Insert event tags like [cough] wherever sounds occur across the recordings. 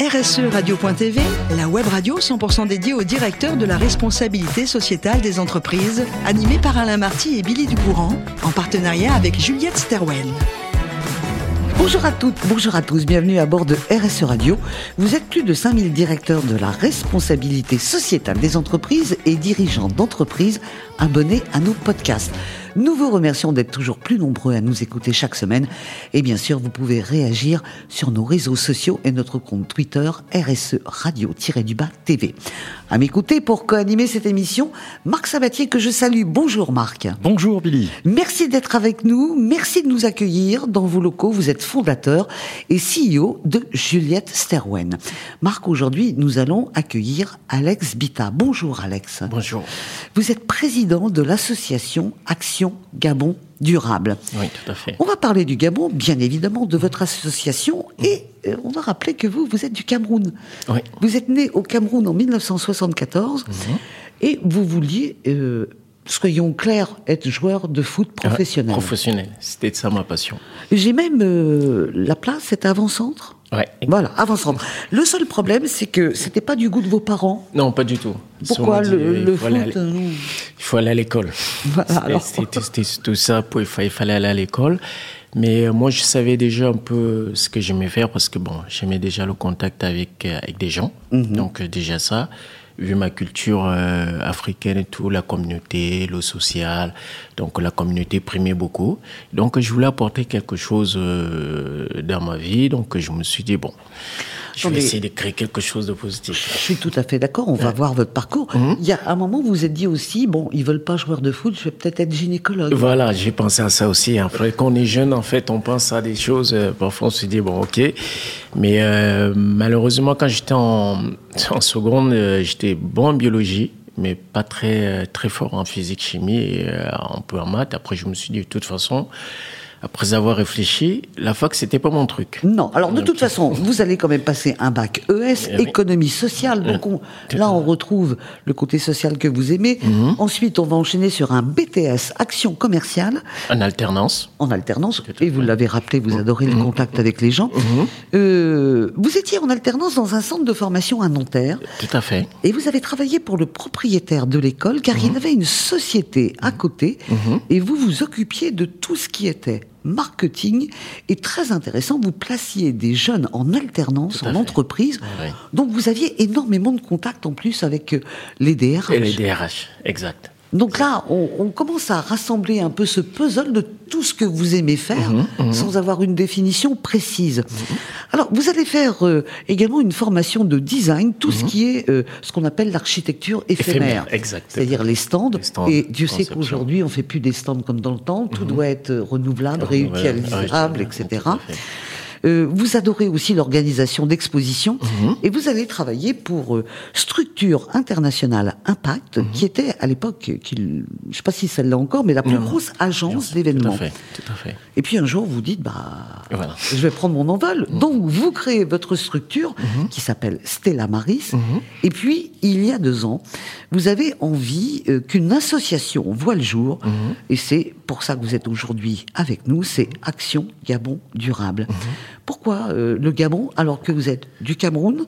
RSE Radio.tv, la web radio 100% dédiée aux directeurs de la responsabilité sociétale des entreprises, animée par Alain Marty et Billy Ducourant, en partenariat avec Juliette Sterwen. Bonjour à toutes, bonjour à tous, bienvenue à bord de RSE Radio. Vous êtes plus de 5000 directeurs de la responsabilité sociétale des entreprises et dirigeants d'entreprises abonnés à nos podcasts. Nous vous remercions d'être toujours plus nombreux à nous écouter chaque semaine. Et bien sûr, vous pouvez réagir sur nos réseaux sociaux et notre compte Twitter RSE Radio-du-Bas TV. À m'écouter pour co-animer cette émission, Marc Sabatier que je salue. Bonjour Marc. Bonjour Billy. Merci d'être avec nous. Merci de nous accueillir dans vos locaux. Vous êtes fondateur et CEO de Juliette Sterwen. Marc, aujourd'hui, nous allons accueillir Alex Bita. Bonjour Alex. Bonjour. Vous êtes président de l'association Action Gabon Durable. Oui, tout à fait. On va parler du Gabon, bien évidemment, de votre association et euh, on va rappeler que vous, vous êtes du Cameroun. Oui. Vous êtes né au Cameroun en 1974 et vous vouliez, euh, soyons clairs, être joueur de foot professionnel. Professionnel, c'était ça ma passion. J'ai même euh, la place, c'était avant-centre Ouais. Voilà, avant-centre. Le seul problème, c'est que c'était pas du goût de vos parents. Non, pas du tout. Pourquoi dit, le il faut aller à foot euh, Il faut aller à l'école. Voilà. C'était tout ça, il fa- il fallait aller à l'école. Mais euh, moi, je savais déjà un peu ce que j'aimais faire parce que bon, j'aimais déjà le contact avec, euh, avec des gens. Mhm. Donc, déjà ça, vu ma culture euh, africaine et tout, la communauté, le social, donc la communauté primait beaucoup. Donc, je voulais apporter quelque chose euh, dans ma vie. Donc, je me suis dit, bon, je vais essayer de créer quelque chose de positif. Je suis tout à fait d'accord, on va voir votre parcours. Mhm. Il y a un moment, vous vous êtes dit aussi, bon, ils veulent pas joueur de foot, je vais peut-être être gynécologue. Voilà, j'ai pensé à ça aussi. Après, quand on est jeune, en fait, on pense à des choses. euh, parfois, on se dit bon, ok. Mais euh, malheureusement, quand j'étais en, en seconde, euh, j'étais bon en biologie, mais pas très euh, très fort en physique, chimie, et un peu en maths. Après, je me suis dit de toute façon, après avoir réfléchi, la fac, c'était pas mon truc. Non, alors de Donc, toute façon, vous allez quand même passer un bac ES, Eh économie sociale. Donc on- Tout là, on retrouve le côté social que vous aimez. Mhm. Ensuite, on va enchaîner sur un BTS action commerciale En alternance. en alternance. Et vous l'avez rappelé, vous adorez le contact avec les gens. Mhm. Euh, vous étiez en alternance dans un centre de formation à Nanterre. Tout à fait. Et vous avez travaillé pour le propriétaire de l'école car Mhm. il avait une société à côté et vous vous occupiez de tout ce qui était marketing et très intéressant, vous placiez des jeunes en alternance en fait. entreprise. Oui. Donc vous aviez énormément de contacts en plus avec euh, les DRH. Et les DRH, exact. Donc là, on, on commence à rassembler un peu ce puzzle de tout ce que vous aimez faire Mhm, sans avoir une définition précise. Alors, vous allez faire euh, également une formation de design, tout ce qui est euh, ce qu'on appelle l'architecture éphémère. Mhm. Éphémère, exact. C'est-à-dire les stands. Les stands, Et Dieu sait qu'aujourd'hui, on fait plus des stands comme dans le temps. Tout doit être euh, renouvelable, réutilisable, etc. Euh, vous adorez aussi l'organisation d'expositions Mhm. et vous allez travailler pour euh, Structure Internationale Impact, Mhm. qui était à l'époque, je ne sais pas si celle-là encore, mais la plus Non, non. grosse agence d'événements. à fait, tout à fait. Et puis un jour, vous dites, bah, Voilà. je vais prendre mon envol. Mhm. Donc, vous créez votre structure qui s'appelle Stella Maris. Et puis, il y a deux ans, vous avez envie euh, qu'une association voit le jour. Et c'est pour ça que vous êtes aujourd'hui avec nous. C'est Action Gabon Durable. Pourquoi euh, le Gabon alors que vous êtes du Cameroun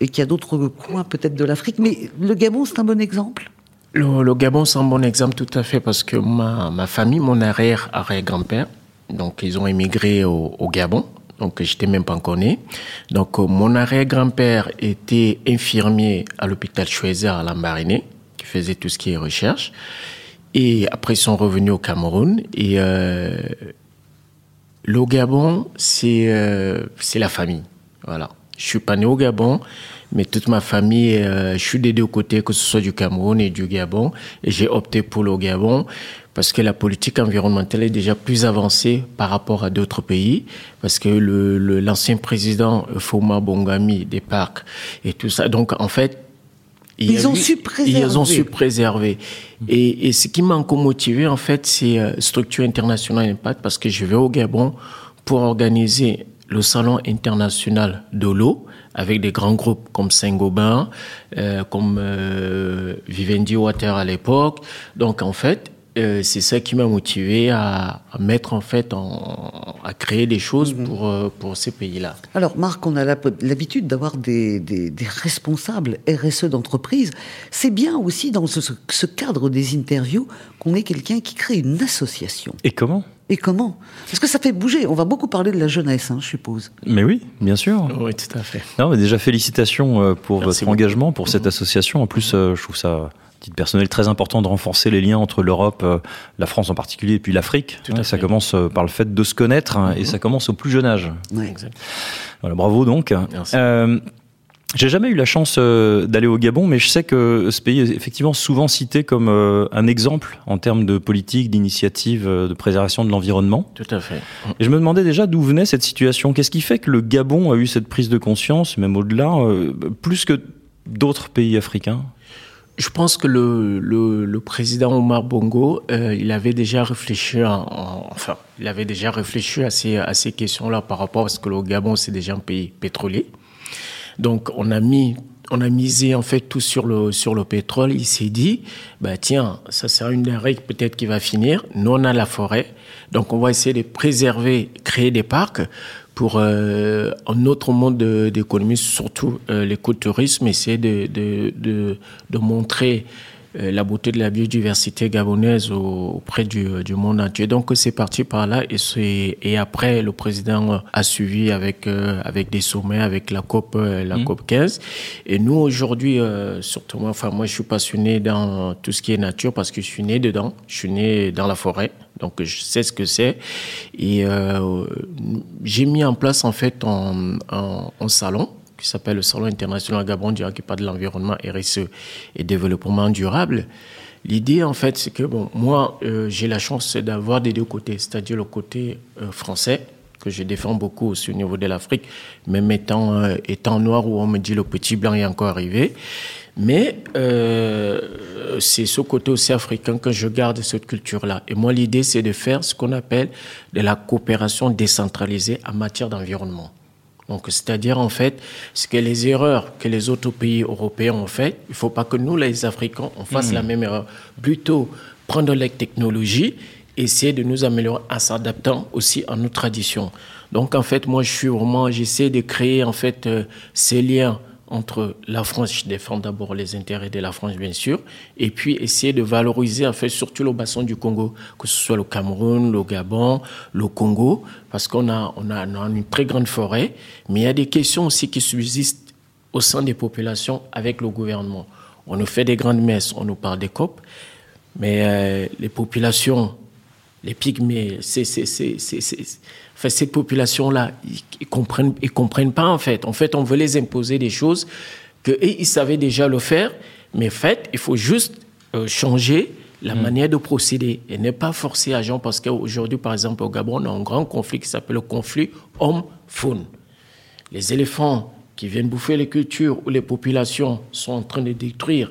et qu'il y a d'autres coins peut-être de l'Afrique Mais le Gabon, c'est un bon exemple? Le, Gabon, c'est un bon exemple tout à fait parce que ma, ma famille, mon arrière-arrière-grand-père, donc ils ont émigré au, au Gabon. Donc j'étais même pas encore né. Donc euh, mon arrière-grand-père était infirmier à l'hôpital Schweizer à Lambaréné, qui faisait tout ce qui est recherche. Et après ils sont revenus au Cameroun. Et euh, le Gabon, c'est euh, la famille. Voilà. Je suis pas né au Gabon, mais toute ma famille, euh, je suis des deux côtés, que ce soit du Cameroun et du Gabon. Et j'ai opté pour le Gabon parce que la politique environnementale est déjà plus avancée par rapport à d'autres pays. Parce que le le- l'ancien président Foma Bongami des parcs et tout ça. Donc en fait, Ils ont eu- su Ils ont préserver. su préserver. Et, et ce qui m'a encore motivé, en fait, c'est euh, Structure Internationale Impact, parce que je vais au Gabon pour organiser le Salon international de l'eau avec des grands groupes comme Saint-Gobain, euh, comme euh, Vivendi Water à l'époque. Donc, en fait, euh, c'est ça qui m'a motivé à, mettre en fait, à créer des choses mhm. pour, euh, pour ces pays-là. Alors Marc, on a l'habitude d'avoir des, des, responsables RSE d'entreprise. C'est bien aussi dans ce, cadre des interviews qu'on ait quelqu'un qui crée une association. Et comment? Et comment? Parce que ça fait bouger. On va beaucoup parler de la jeunesse, hein, je suppose. Mais oui, bien sûr. Oui, tout à fait. Non, mais déjà félicitations euh, pour votre engagement, pour cette association. En plus, je trouve ça titre personnel très important de renforcer les liens entre l'Europe, euh, la France en particulier, et puis l'Afrique. ça commence euh, par le fait de se connaître hein, et mhm. ça commence au plus jeune âge. Voilà, bravo donc. Euh, j'ai jamais eu la chance d'aller au Gabon, mais je sais que ce pays est effectivement souvent cité comme un exemple en termes de politique, d'initiative de préservation de l'environnement. Tout à fait. Et je me demandais déjà d'où venait cette situation. Qu'est-ce qui fait que le Gabon a eu cette prise de conscience, même au-delà, plus que d'autres pays africains? Je pense que le, le, président Omar Bongo, euh, il avait déjà réfléchi, enfin, il avait déjà réfléchi à ces, à ces questions-là par rapport à ce que le Gabon, c'est déjà un pays pétrolier. Donc, on a mis, on a misé en fait tout sur le, sur le pétrole. Il s'est dit, bah, tiens, ça sera une règle peut-être qui va finir. Nous, on a la forêt. Donc, on va essayer de préserver, créer des parcs pour euh, un autre monde d'économie, surtout euh, l'écotourisme, essayer de, montrer la beauté de la biodiversité gabonaise auprès du, du monde entier. Donc c'est parti par là et, et après le président a suivi avec, euh, avec des sommets, avec la COP, euh, la mmh. COP 15. Et nous aujourd'hui, surtout moi, enfin moi je suis passionné dans tout ce qui est nature parce que je suis né dedans, je suis né dans la forêt. Donc je sais ce que c'est et j'ai mis en place en fait un, un salon qui s'appelle le Salon international Gabon qui parle de l'environnement, RSE et développement durable. L'idée, en fait, c'est que bon, moi, euh, j'ai la chance d'avoir des deux côtés, c'est-à-dire le côté euh, français, que je défends beaucoup aussi au niveau de l'Afrique, même étant, euh, étant noir où on me dit le petit blanc est encore arrivé. Mais c'est ce côté aussi africain que je garde cette culture-là. Et moi, l'idée, c'est de faire ce qu'on appelle de la coopération décentralisée en matière d'environnement. Donc, c'est-à-dire, en fait, ce que les erreurs que les autres pays européens ont faites, il ne faut pas que nous, les Africains, on fasse hmm. la même erreur. Plutôt prendre les technologies, essayer de nous améliorer en s'adaptant aussi à nos traditions. Donc, en fait, moi, je suis vraiment, j'essaie de créer, en fait, euh, ces liens entre la France, je défends d'abord les intérêts de la France, bien sûr, et puis essayer de valoriser, en fait, surtout le bassin du Congo, que ce soit le Cameroun, le Gabon, le Congo, parce qu'on a, on a, une très grande forêt, mais il y a des questions aussi qui subsistent au sein des populations avec le gouvernement. On nous fait des grandes messes, on nous parle des COP, mais euh, les populations, les pygmées, c'est Enfin, cette population-là, ils, comprennent, ils comprennent pas en fait. En fait, on veut les imposer des choses que ils savaient déjà le faire, mais en fait, il faut juste euh, changer la mm. manière de procéder et ne pas forcer à gens parce qu'aujourd'hui, par exemple, au Gabon, on a un grand conflit qui s'appelle le conflit homme-faune. Les éléphants qui viennent bouffer les cultures où les populations sont en train de détruire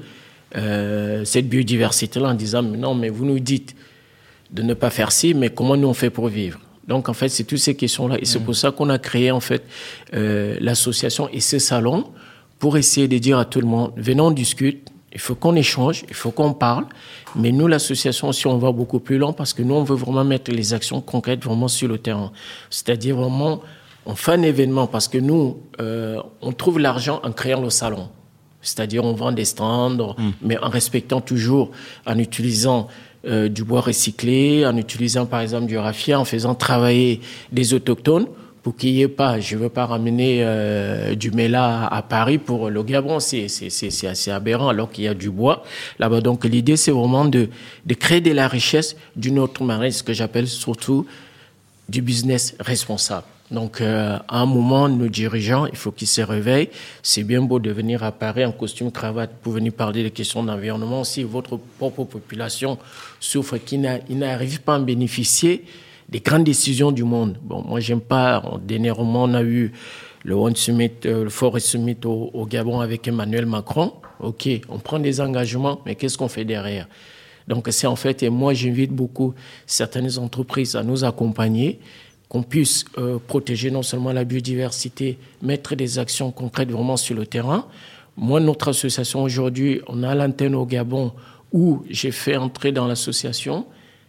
euh, cette biodiversité-là en disant mais non, mais vous nous dites de ne pas faire ci, mais comment nous on fait pour vivre donc en fait, c'est toutes ces questions-là. Et c'est mm. pour ça qu'on a créé en fait euh, l'association et ce salon pour essayer de dire à tout le monde, venons on discute, il faut qu'on échange, il faut qu'on parle. Mais nous, l'association, si on va beaucoup plus loin, parce que nous, on veut vraiment mettre les actions concrètes vraiment sur le terrain. C'est-à-dire vraiment, on fait un événement parce que nous, euh, on trouve l'argent en créant le salon. C'est-à-dire, on vend des stands, mm. mais en respectant toujours, en utilisant euh, du bois recyclé, en utilisant par exemple du raffia, en faisant travailler des autochtones pour qu'il n'y ait pas, je ne veux pas ramener euh, du méla à Paris pour le Gabon, c'est assez aberrant alors qu'il y a du bois là-bas. Donc l'idée c'est vraiment de, de créer de la richesse d'une autre manière, ce que j'appelle surtout du business responsable. Donc, euh, à un moment, nos dirigeants, il faut qu'ils se réveillent. C'est bien beau de venir à Paris en costume cravate pour venir parler des questions d'environnement. Si votre propre population souffre, qu'ils n'arrivent pas à bénéficier des grandes décisions du monde. Bon, moi, j'aime pas. Dernièrement, on a eu le One Summit, euh, le Forest Summit au, au Gabon avec Emmanuel Macron. OK, on prend des engagements, mais qu'est-ce qu'on fait derrière? Donc c'est en fait, et moi j'invite beaucoup certaines entreprises à nous accompagner qu'on puisse euh, protéger non seulement la biodiversité, mettre des actions concrètes vraiment sur le terrain. Moi, notre association aujourd'hui, on a l'antenne au Gabon où j'ai fait entrer dans l'association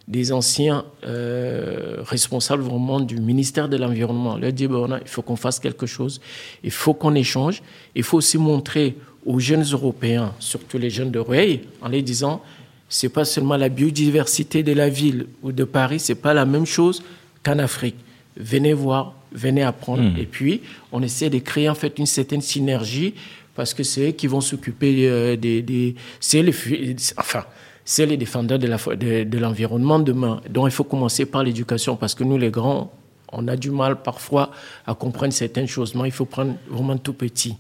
des anciens euh, responsables vraiment du ministère de l'Environnement. Leur dire, bon, il faut qu'on fasse quelque chose, il faut qu'on échange, il faut aussi montrer aux jeunes Européens, surtout les jeunes de Rueil, en les disant, c'est pas seulement la biodiversité de la ville ou de Paris, c'est pas la même chose qu'en Afrique. Venez voir, venez apprendre. Hmm. Et puis, on essaie de créer en fait une certaine synergie parce que c'est eux qui vont s'occuper euh, des, des c'est les, enfin, c'est les défendeurs de l'environnement de, demain. Donc il faut commencer par l'éducation parce que nous, les grands, on a du mal parfois à comprendre certaines choses. Mais il faut prendre vraiment tout petit.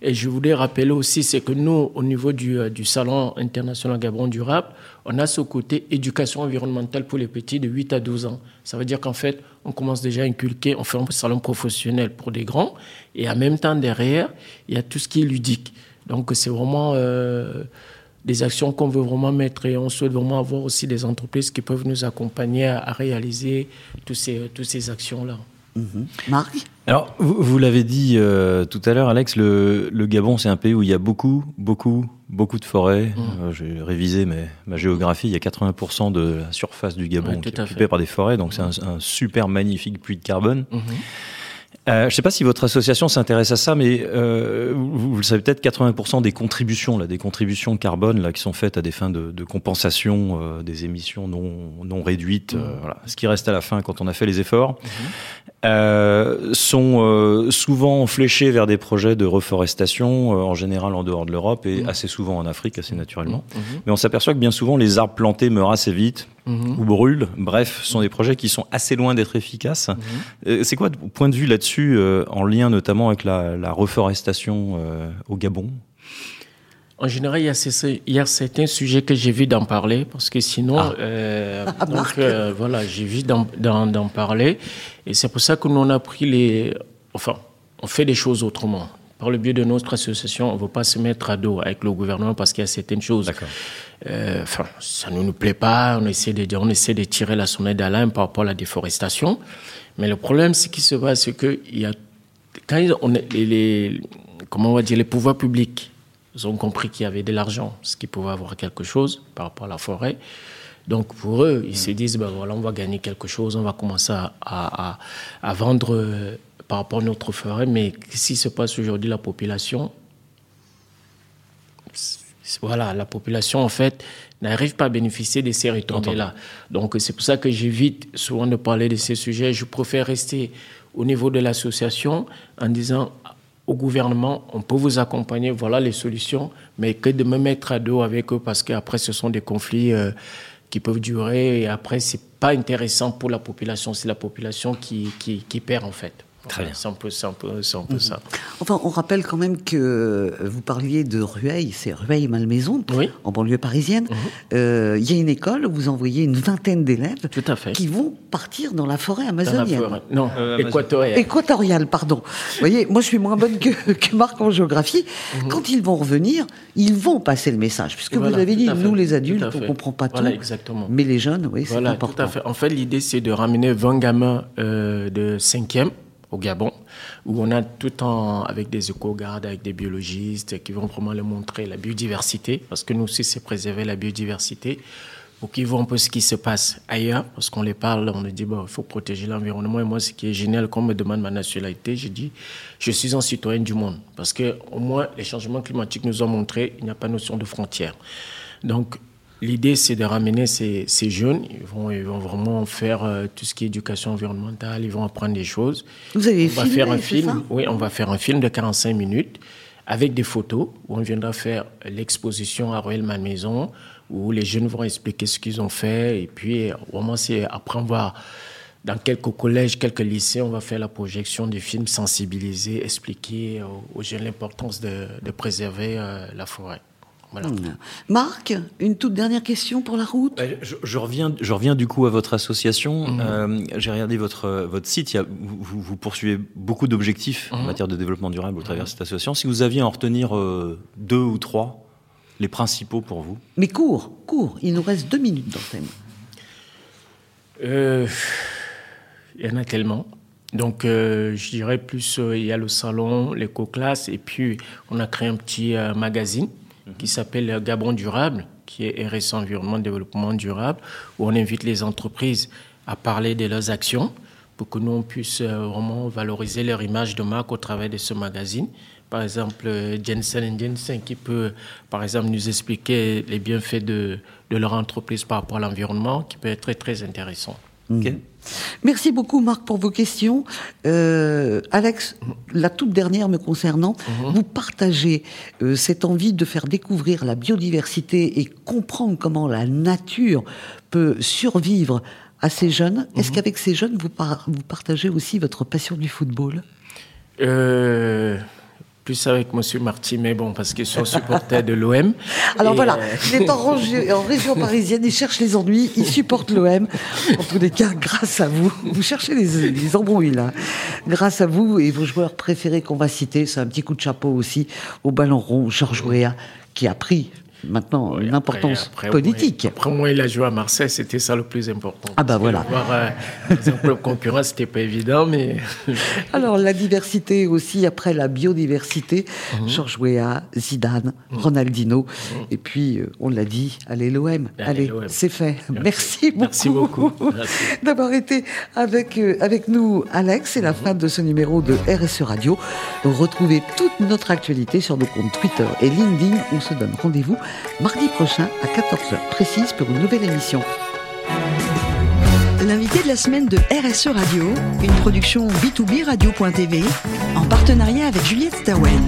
Et je voulais rappeler aussi, c'est que nous, au niveau du, euh, du Salon international Gabon durable, on a ce côté éducation environnementale pour les petits de 8 à 12 ans. Ça veut dire qu'en fait, on commence déjà à inculquer, on fait un salon professionnel pour des grands, et en même temps, derrière, il y a tout ce qui est ludique. Donc c'est vraiment... Euh, des actions qu'on veut vraiment mettre et on souhaite vraiment avoir aussi des entreprises qui peuvent nous accompagner à, réaliser toutes ces, toutes ces actions-là. Mhm. Marc Alors, vous, l'avez dit euh, tout à l'heure, Alex, le, Gabon, c'est un pays où il y a beaucoup, beaucoup, beaucoup de forêts. Mhm. Euh, j'ai révisé ma géographie. Il y a 80% de la surface du Gabon qui est occupée par des forêts. Donc, c'est un, un, super magnifique puits de carbone. Mhm. Euh, je ne sais pas si votre association s'intéresse à ça, mais euh, vous, le savez peut-être, 80% des contributions, là, des contributions carbone là, qui sont faites à des fins de, de compensation euh, des émissions non, non réduites, mmh. voilà, ce qui reste à la fin quand on a fait les efforts, mmh. sont souvent fléchés vers des projets de reforestation, en général en dehors de l'Europe et mmh. assez souvent en Afrique, assez naturellement. Mais on s'aperçoit que bien souvent, les arbres plantés meurent assez vite, ou brûlent. Bref, ce sont des projets qui sont assez loin d'être efficaces. Euh, c'est quoi point de vue là-dessus, euh, en lien notamment avec la, reforestation euh, au Gabon? En général, il y, a il y a certains sujets que j'ai vu d'en parler, parce que sinon, ah. ah, donc, voilà, j'ai vu d'en parler. Et c'est pour ça que nous, on a pris les. Enfin, on fait des choses autrement par le biais de notre association, on ne veut pas se mettre à dos avec le gouvernement parce qu'il y a certaines choses. Euh, enfin, ça ne nous plaît pas. On essaie de on essaie de tirer la sonnette d'alarme par rapport à la déforestation. Mais le problème, ce qui se passe, c'est que il y a, quand on, les, les, comment on va dire, les pouvoirs publics ont compris qu'il y avait de l'argent, ce qui pouvait avoir quelque chose par rapport à la forêt. Donc pour eux, ils se disent, ben voilà, on va gagner quelque chose, on va commencer à, à, à vendre par rapport à notre forêt, mais qui se passe aujourd'hui, la population, voilà, la population, en fait, n'arrive pas à bénéficier de ces retombées-là. Donc, c'est pour ça que j'évite souvent de parler de ces sujets. Je préfère rester au niveau de l'association en disant au gouvernement, on peut vous accompagner, voilà les solutions, mais que de me mettre à dos avec eux parce qu'après, ce sont des conflits euh, qui peuvent durer et après, c'est pas intéressant pour la population. C'est la population qui, perd, en fait. Très bien. C'est un peu, un peu, un peu ça. Enfin, on rappelle quand même que vous parliez de Rueil, c'est Rueil-Malmaison, en banlieue parisienne. Mhm. Euh, il y a une école où vous envoyez une vingtaine d'élèves qui vont partir dans la forêt amazonienne. Dans la forêt. Non, euh, équatoriale. Équatoriale, pardon. Vous voyez, moi je suis moins bonne que, [laughs] que Marc en géographie. Mhm. Quand ils vont revenir, ils vont passer le message. Puisque vous avez dit, nous les adultes, on ne comprend pas tout. exactement. Mais les jeunes, oui, c'est important. Tout à fait. En fait, l'idée, c'est de ramener 20 gamins euh, de 5e au Gabon, où on a tout en avec des éco-gardes, avec des biologistes qui vont vraiment leur montrer la biodiversité, parce que nous aussi, c'est préserver la biodiversité, pour qu'ils voient un peu ce qui se passe ailleurs, parce qu'on les parle, on les dit, il faut protéger l'environnement. Et moi, ce qui est génial, quand on me demande ma nationalité, je dis, je suis un citoyen du monde, parce que au moins, les changements climatiques nous ont montré qu'il n'y a pas notion de frontières. Donc, L'idée, c'est de ramener ces, jeunes. Ils vont, ils vont vraiment faire euh, tout ce qui est éducation environnementale. Ils vont apprendre des choses. Vous avez on va faire un film. Oui, on va faire un film de 45 minutes avec des photos où on viendra faire l'exposition à Royal Malmaison où les jeunes vont expliquer ce qu'ils ont fait. Et puis, vraiment, c'est après, on va dans quelques collèges, quelques lycées, on va faire la projection du film, sensibiliser, expliquer aux, jeunes l'importance de, préserver euh, la forêt. Hmm. Marc, une toute dernière question pour la route? Bah, je, reviens, je reviens du coup à votre association. Hmm. Euh, j'ai regardé votre, votre site. Il vous, poursuivez beaucoup d'objectifs en hmm. matière de développement durable au travers de cette association. Si vous aviez à en retenir euh, deux ou trois, les principaux pour vous? Mais court, court. Il nous reste deux minutes dans le thème. Euh, il y en a tellement. Donc, je dirais plus, il y a le salon, l'éco-classe, et puis on a créé un petit magazine qui s'appelle Gabon Durable, qui est RS Environnement Développement Durable, où on invite les entreprises à parler de leurs actions pour que nous on puisse euh, vraiment valoriser leur image de marque au travers de ce magazine. Par exemple, euh, Jensen Jensen qui peut, par exemple, nous expliquer les bienfaits de, leur entreprise par rapport à l'environnement, qui peut être très intéressant. Merci beaucoup Marc pour vos questions. Euh, Alex, la toute dernière me concernant, mhm. vous partagez euh, cette envie de faire découvrir la biodiversité et comprendre comment la nature peut survivre à ces jeunes. Est-ce mhm. qu'avec ces jeunes, vous, vous partagez aussi votre passion du football? Euh, plus avec Monsieur Marty, mais bon, parce qu'ils sont supporters de l'OM. [laughs] Alors voilà, euh, il est en, en, région parisienne, il cherche les ennuis, il supporte l'OM. En tous les cas, grâce à vous, vous cherchez les, les embrouilles là. Grâce à vous et vos joueurs préférés qu'on va citer, c'est un petit coup de chapeau aussi au ballon rond, Georges Weah, qui a pris maintenant une importance politique. après moi, il a joué à Marseille, c'était ça le plus important. Ah bah voilà. Voir, euh, le concurrent, c'était pas évident, mais. [laughs] Alors la diversité aussi, après la biodiversité, mhm. Georges Weah, Zidane, mhm. Ronaldinho, mhm. et puis euh, on l'a dit, allez l'OM, allez, c'est fait. Merci, Merci beaucoup, [laughs] d'avoir été avec euh, avec nous, Alex. C'est la fin de ce numéro de RSE Radio. Retrouvez toute notre actualité sur nos comptes Twitter et LinkedIn. On se donne rendez-vous mardi prochain à 14h précise pour une nouvelle émission. L'invité de la semaine de RSE Radio, une production B2B Radio.tv en partenariat avec Juliette Stawen.